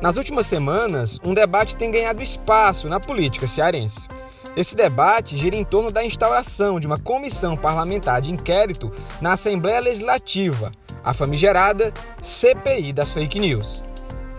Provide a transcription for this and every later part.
Nas últimas semanas, um debate tem ganhado espaço na política cearense. Esse debate gira em torno da instauração de uma comissão parlamentar de inquérito na Assembleia Legislativa, a famigerada CPI das Fake News.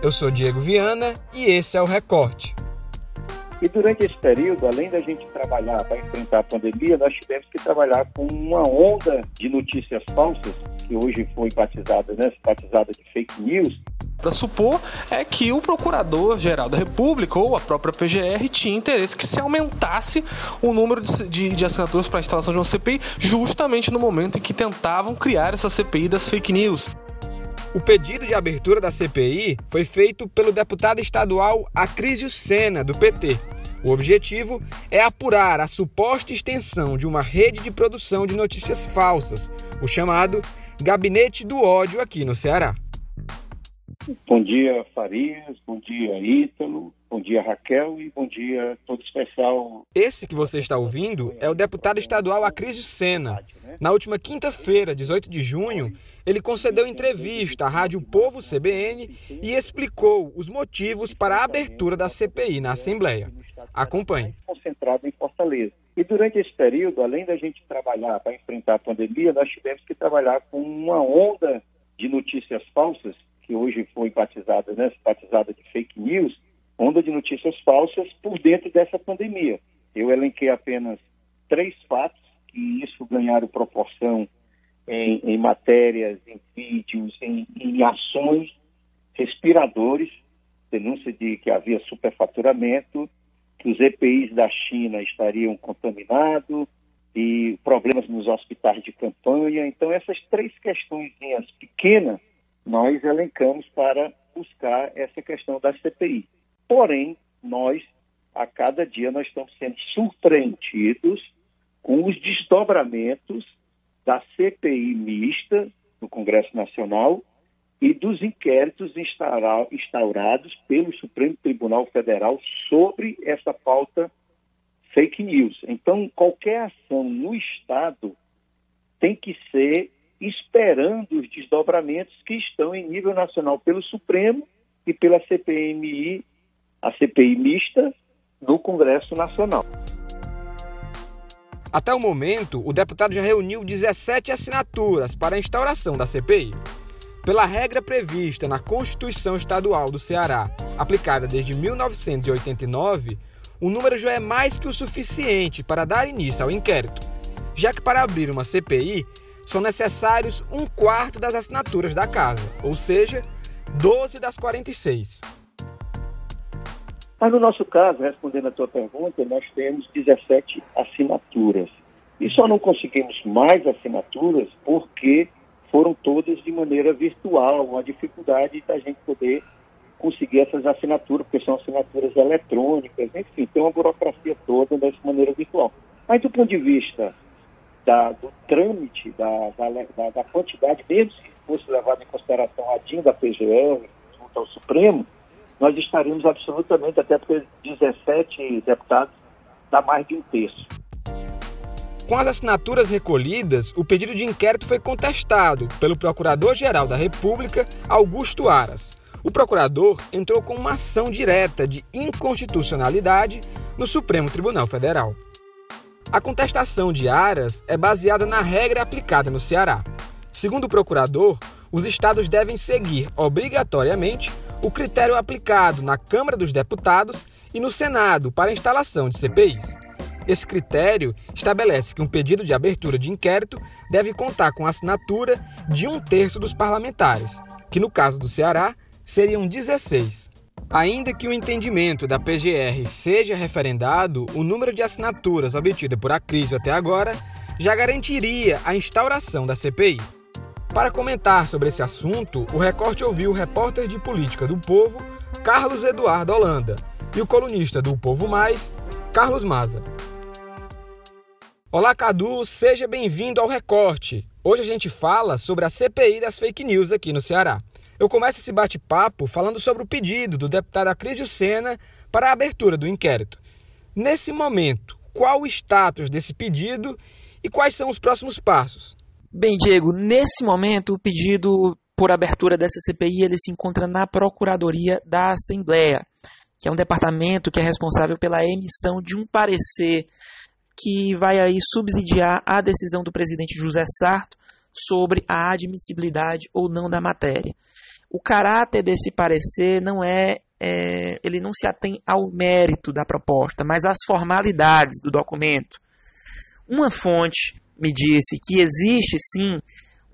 Eu sou Diego Viana e esse é o Recorte. E durante esse período, além da gente trabalhar para enfrentar a pandemia, nós tivemos que trabalhar com uma onda de notícias falsas, que hoje foi batizada, né, batizada de fake news, para supor é que o Procurador-Geral da República ou a própria PGR tinha interesse que se aumentasse o número de, de, de assinaturas para a instalação de uma CPI, justamente no momento em que tentavam criar essa CPI das fake news. O pedido de abertura da CPI foi feito pelo deputado estadual Acrísio Sena, do PT. O objetivo é apurar a suposta extensão de uma rede de produção de notícias falsas, o chamado Gabinete do Ódio aqui no Ceará. Bom dia, Farias. Bom dia, Ítalo. Bom dia, Raquel. E bom dia todo especial. Esse que você está ouvindo é o deputado estadual Acrísio Sena. Na última quinta-feira, 18 de junho, ele concedeu entrevista à Rádio Povo CBN e explicou os motivos para a abertura da CPI na Assembleia. Acompanhe. Concentrado em Fortaleza. E durante esse período, além da gente trabalhar para enfrentar a pandemia, nós tivemos que trabalhar com uma onda de notícias falsas que hoje foi batizada, né, batizada de fake news, onda de notícias falsas por dentro dessa pandemia. Eu elenquei apenas três fatos que isso ganharam proporção em, em matérias, em vídeos, em, em ações, respiradores, denúncia de que havia superfaturamento, que os EPIs da China estariam contaminados e problemas nos hospitais de campanha. Então, essas três questões pequenas nós elencamos para buscar essa questão da CPI. Porém, nós, a cada dia, nós estamos sendo surpreendidos com os desdobramentos da CPI mista no Congresso Nacional e dos inquéritos instaurados pelo Supremo Tribunal Federal sobre essa pauta fake news. Então, qualquer ação no Estado tem que ser esperando os desdobramentos que estão em nível nacional pelo Supremo e pela CPMI, a CPI mista, no Congresso Nacional. Até o momento, o deputado já reuniu 17 assinaturas para a instauração da CPI. Pela regra prevista na Constituição Estadual do Ceará, aplicada desde 1989, o número já é mais que o suficiente para dar início ao inquérito, já que para abrir uma CPI são necessários um quarto das assinaturas da casa, ou seja, 12 das 46. Mas no nosso caso, respondendo a tua pergunta, nós temos 17 assinaturas. E só não conseguimos mais assinaturas porque foram todas de maneira virtual, uma dificuldade da gente poder conseguir essas assinaturas, porque são assinaturas eletrônicas, enfim, tem uma burocracia toda dessa maneira virtual. Mas do ponto de vista da, do trâmite, da, da, da, quantidade, mesmo se fosse levado em consideração a DIN da PGR, junto ao Supremo, nós estaríamos absolutamente, até porque 17 deputados dá mais de um terço. Com as assinaturas recolhidas, o pedido de inquérito foi contestado pelo Procurador-Geral da República, Augusto Aras. O procurador entrou com uma ação direta de inconstitucionalidade no Supremo Tribunal Federal. A contestação de Aras é baseada na regra aplicada no Ceará. Segundo o procurador, os estados devem seguir obrigatoriamente o critério aplicado na Câmara dos Deputados e no Senado para a instalação de CPIs. Esse critério estabelece que um pedido de abertura de inquérito deve contar com a assinatura de um terço dos parlamentares, que no caso do Ceará seriam 16. Ainda que o entendimento da PGR seja referendado, o número de assinaturas obtida por Acrisio até agora já garantiria a instauração da CPI. Para comentar sobre esse assunto, o Recorte ouviu o repórter de política do Povo, Carlos Eduardo Holanda, e o colunista do Povo Mais, Carlos Maza. Olá, Cadu, seja bem-vindo ao Recorte. Hoje a gente fala sobre a CPI das fake news aqui no Ceará. Eu começo esse bate-papo falando sobre o pedido do deputado Acrísio Sena para a abertura do inquérito. Nesse momento, qual o status desse pedido e quais são os próximos passos? Bem, Diego, nesse momento o pedido por abertura dessa CPI, ele se encontra na Procuradoria da Assembleia, que é um departamento que é responsável pela emissão de um parecer que vai aí subsidiar a decisão do presidente José Sarto sobre a admissibilidade ou não da matéria. O caráter desse parecer não é, é ele não se atém ao mérito da proposta, mas às formalidades do documento. Uma fonte me disse que existe sim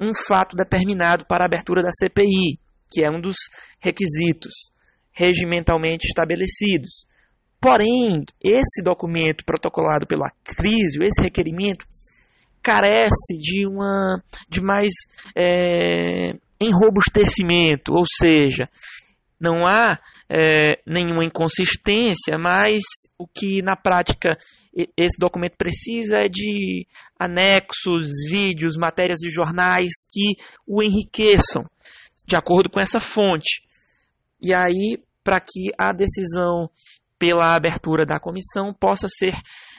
um fato determinado para a abertura da CPI, que é um dos requisitos regimentalmente estabelecidos. Porém, esse documento protocolado pelo Acrísio, esse requerimento, carece de uma de mais é, enrobustecimento, ou seja, não há é, nenhuma inconsistência, mas o que na prática esse documento precisa é de anexos, vídeos, matérias de jornais que o enriqueçam de acordo com essa fonte. E aí, para que a decisão pela abertura da comissão possa ser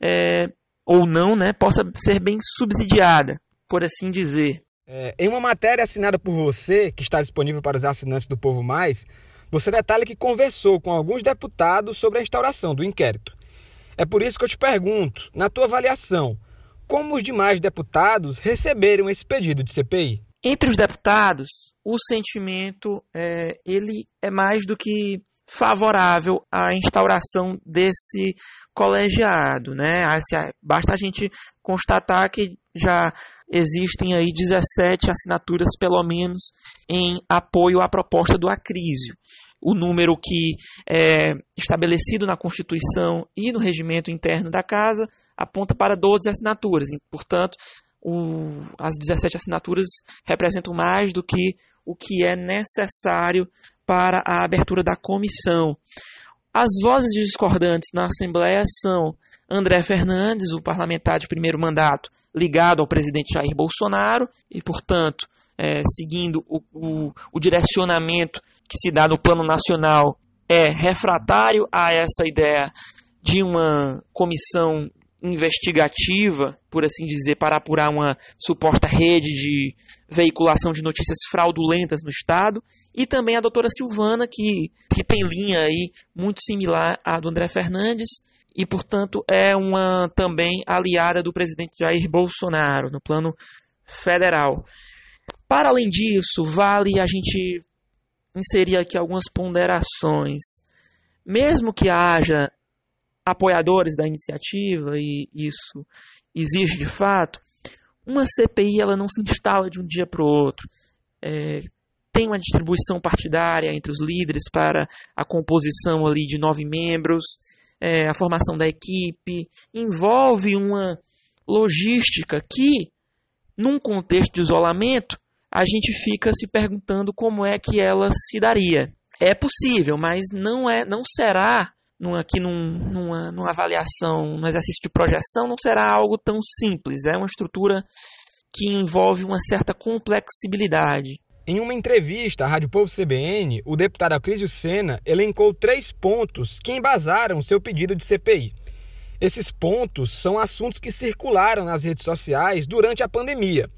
é, ou não, né, possa ser bem subsidiada, por assim dizer. É, em uma matéria assinada por você, que está disponível para os assinantes do Povo Mais, você detalha que conversou com alguns deputados sobre a instauração do inquérito. É por isso que eu te pergunto, na tua avaliação, como os demais deputados receberam esse pedido de CPI? Entre os deputados, o sentimento é, ele é mais do que favorável à instauração desse colegiado, né? Basta a gente constatar que já existem aí 17 assinaturas, pelo menos, em apoio à proposta do Acrísio. O número que é estabelecido na Constituição e no regimento interno da Casa aponta para 12 assinaturas. Portanto, o, as 17 assinaturas representam mais do que o que é necessário para a abertura da comissão. As vozes discordantes na Assembleia são André Fernandes, o parlamentar de primeiro mandato, ligado ao presidente Jair Bolsonaro, e, portanto, é, seguindo o, o, o direcionamento que se dá no plano nacional, é refratário a essa ideia de uma comissão investigativa, por assim dizer, para apurar uma suposta rede de veiculação de notícias fraudulentas no Estado, e também a doutora Silvana, que, que tem linha aí muito similar à do André Fernandes, e, portanto, é uma também aliada do presidente Jair Bolsonaro no plano federal. Para além disso, vale a gente inserir aqui algumas ponderações. Mesmo que haja apoiadores da iniciativa, e isso existe de fato, uma CPI ela não se instala de um dia para o outro. É, tem uma distribuição partidária entre os líderes para a composição ali de nove membros, é, a formação da equipe, envolve uma logística que, num contexto de isolamento, a gente fica se perguntando como é que ela se daria. É possível, mas não é, não será num, aqui num, numa, numa avaliação, num exercício de projeção, não será algo tão simples. É uma estrutura que envolve uma certa complexibilidade. Em uma entrevista à Rádio Povo CBN, o deputado Acrísio Sena elencou três pontos que embasaram seu pedido de CPI. Esses pontos são assuntos que circularam nas redes sociais durante a pandemia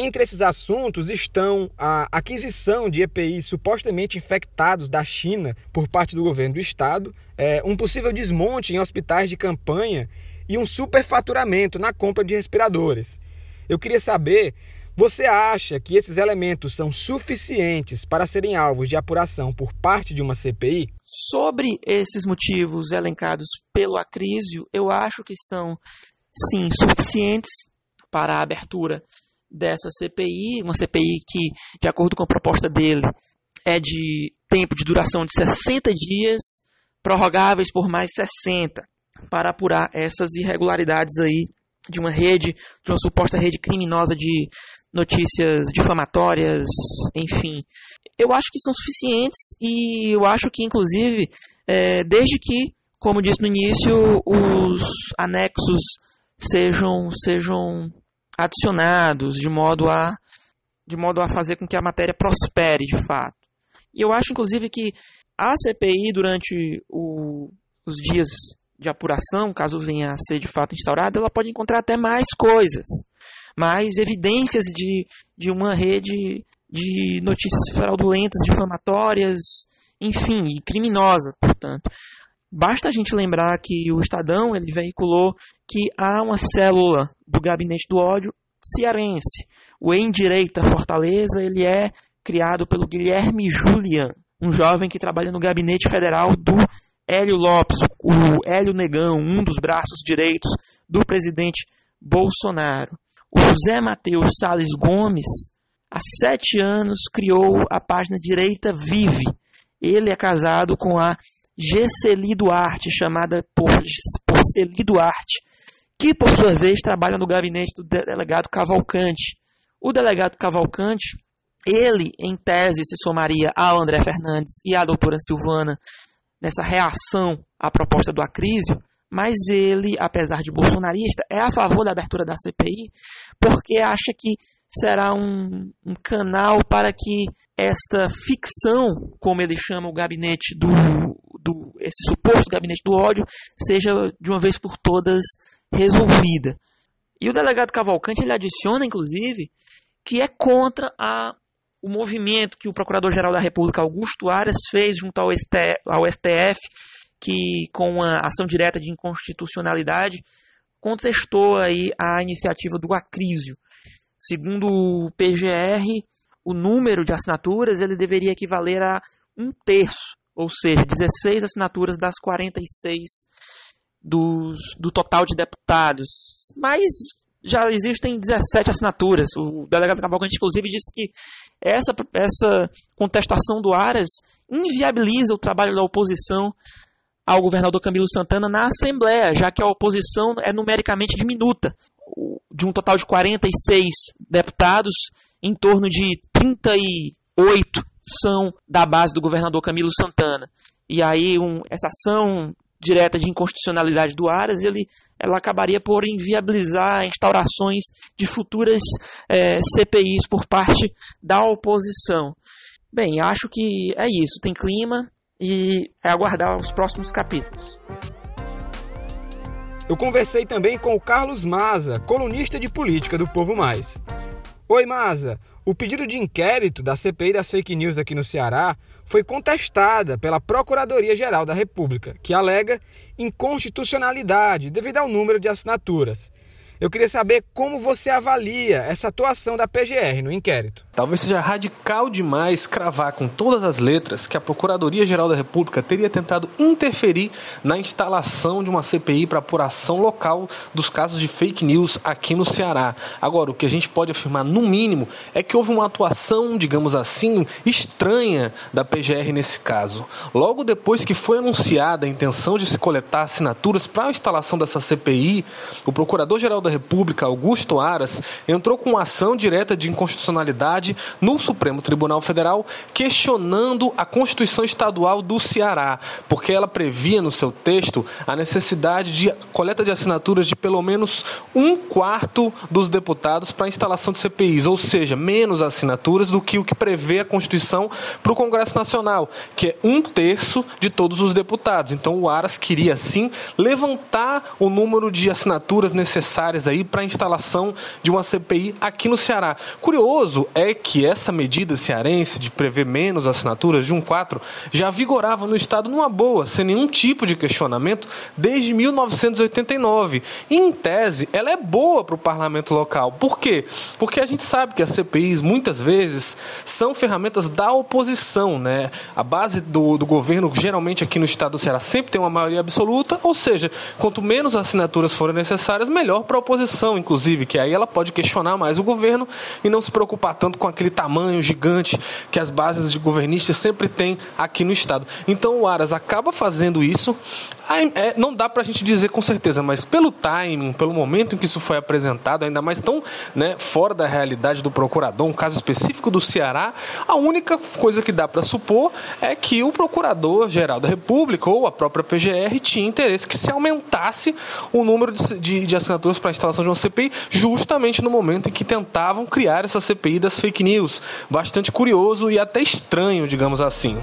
entre esses assuntos estão a aquisição de EPIs supostamente infectados da China por parte do governo do estado, é, um possível desmonte em hospitais de campanha e um superfaturamento na compra de respiradores. Eu queria saber, você acha que esses elementos são suficientes para serem alvos de apuração por parte de uma CPI? Sobre esses motivos elencados pelo Acrísio, eu acho que são, sim, suficientes para a abertura dessa CPI, uma CPI que, de acordo com a proposta dele, é de tempo de duração de 60 dias, prorrogáveis por mais 60, para apurar essas irregularidades aí de uma rede, de uma suposta rede criminosa de notícias difamatórias, enfim. Eu acho que são suficientes e eu acho que, inclusive, é, desde que, como disse no início, os anexos sejam, sejam adicionados de modo a de modo a fazer com que a matéria prospere de fato. E eu acho inclusive que a CPI durante o, os dias de apuração, caso venha a ser de fato instaurada, ela pode encontrar até mais coisas, mais evidências de, de uma rede de notícias fraudulentas, difamatórias, enfim, e criminosas, portanto. Basta a gente lembrar que o Estadão ele veiculou que há uma célula do gabinete do ódio cearense. O Em Direita Fortaleza ele é criado pelo Guilherme Julian, um jovem que trabalha no gabinete federal do Hélio Lopes, o Hélio Negão, um dos braços direitos do presidente Bolsonaro. O José Matheus Sales Gomes, há sete anos, criou a página Direita Vive. Ele é casado com a Gesseli Duarte, chamada por, por Celi Duarte, que por sua vez trabalha no gabinete do delegado Cavalcante. O delegado Cavalcante, ele, em tese, se somaria ao André Fernandes e à doutora Silvana nessa reação à proposta do Acrísio, mas ele, apesar de bolsonarista, é a favor da abertura da CPI porque acha que será um, um, canal para que esta ficção, como ele chama o gabinete do, do esse suposto gabinete do ódio, seja de uma vez por todas resolvida. E o delegado Cavalcante ele adiciona, inclusive, que é contra a, o movimento que o Procurador-Geral da República, Augusto Aras, fez junto ao, STF, ao STF que com a ação direta de inconstitucionalidade contestou aí a iniciativa do Acrísio. Segundo o PGR, o número de assinaturas ele deveria equivaler a um terço, ou seja, 16 assinaturas das 46 dos, do total de deputados. Mas já existem 17 assinaturas. O delegado Cavalcante, inclusive, disse que essa, essa contestação do Aras inviabiliza o trabalho da oposição ao governador Camilo Santana na Assembleia, já que a oposição é numericamente diminuta. De um total de 46 deputados, em torno de 38 são da base do governador Camilo Santana. E aí um, essa ação direta de inconstitucionalidade do Aras, ele, ela acabaria por inviabilizar instaurações de futuras é, CPIs por parte da oposição. Bem, acho que é isso. Tem clima, e é aguardar os próximos capítulos. Eu conversei também com o Carlos Maza, colunista de política do Povo Mais. Oi, Maza. O pedido de inquérito da CPI das fake news aqui no Ceará foi contestada pela Procuradoria-Geral da República, que alega inconstitucionalidade devido ao número de assinaturas. Eu queria saber como você avalia essa atuação da PGR no inquérito. Talvez seja radical demais cravar com todas as letras que a Procuradoria-Geral da República teria tentado interferir na instalação de uma CPI para apuração local dos casos de fake news aqui no Ceará. Agora, o que a gente pode afirmar, no mínimo, é que houve uma atuação, digamos assim, estranha da PGR nesse caso. Logo depois que foi anunciada a intenção de se coletar assinaturas para a instalação dessa CPI, o Procurador-Geral da República, Augusto Aras, entrou com ação direta de inconstitucionalidade no Supremo Tribunal Federal questionando a Constituição Estadual do Ceará, porque ela previa no seu texto a necessidade de coleta de assinaturas de pelo menos um quarto dos deputados para a instalação de CPIs, ou seja, menos assinaturas do que o que prevê a Constituição para o Congresso Nacional, que é um terço de todos os deputados. Então o Aras queria, sim, levantar o número de assinaturas necessárias aí para a instalação de uma CPI aqui no Ceará. Curioso é que essa medida cearense de prever menos assinaturas de um 4 já vigorava no Estado numa boa, sem nenhum tipo de questionamento, desde 1989. E, em tese, ela é boa para o parlamento local. Por quê? Porque a gente sabe que as CPIs, muitas vezes, são ferramentas da oposição. Né? A base do, do governo, geralmente aqui no Estado do Ceará, sempre tem uma maioria absoluta, ou seja, quanto menos assinaturas forem necessárias, melhor para a oposição, inclusive, que aí ela pode questionar mais o governo e não se preocupar tanto com aquele tamanho gigante que as bases de governistas sempre têm aqui no Estado. Então o Aras acaba fazendo isso. É, não dá para a gente dizer com certeza, mas pelo timing, pelo momento em que isso foi apresentado, ainda mais tão né, fora da realidade do procurador, um caso específico do Ceará, a única coisa que dá para supor é que o procurador-geral da República ou a própria PGR tinha interesse que se aumentasse o número de, de, de assinaturas para instalação de uma CPI, justamente no momento em que tentavam criar essa CPI das fake news. Bastante curioso e até estranho, digamos assim.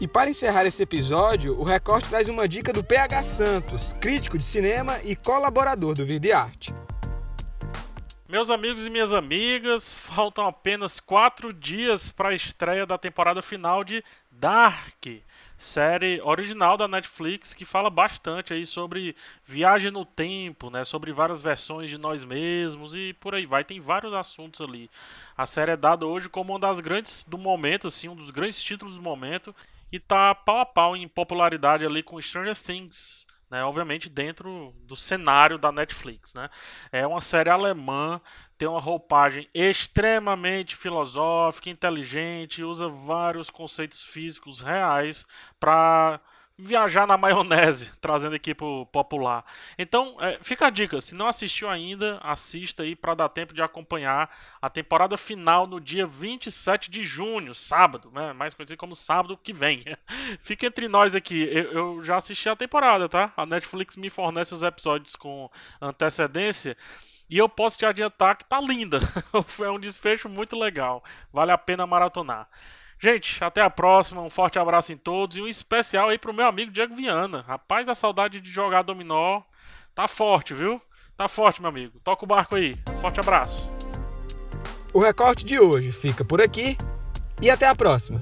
E para encerrar esse episódio, o Recorte traz uma dica do PH Santos, crítico de cinema e colaborador do Vida e Arte. Meus amigos e minhas amigas, faltam apenas quatro dias para a estreia da temporada final de Dark, série original da Netflix que fala bastante aí sobre viagem no tempo, né, sobre várias versões de nós mesmos e por aí vai, tem vários assuntos ali. A série é dada hoje como uma das grandes do momento, assim, um dos grandes títulos do momento e tá pau a pau em popularidade ali com Stranger Things, né, obviamente dentro do cenário da Netflix. Né? É uma série alemã, tem uma roupagem extremamente filosófica, inteligente, usa vários conceitos físicos reais para viajar na maionese, trazendo aqui pro popular. Então, é, fica a dica, se não assistiu ainda, assista aí para dar tempo de acompanhar a temporada final no dia 27 de junho, sábado, né? mais conhecido como sábado que vem. fica entre nós aqui, eu, eu já assisti a temporada, tá? A Netflix me fornece os episódios com antecedência. E eu posso te adiantar que tá linda. é um desfecho muito legal. Vale a pena maratonar. Gente, até a próxima. Um forte abraço em todos e um especial aí pro meu amigo Diego Viana. Rapaz, a saudade de jogar dominó tá forte, viu? Tá forte, meu amigo. Toca o barco aí. Forte abraço. O recorte de hoje fica por aqui e até a próxima.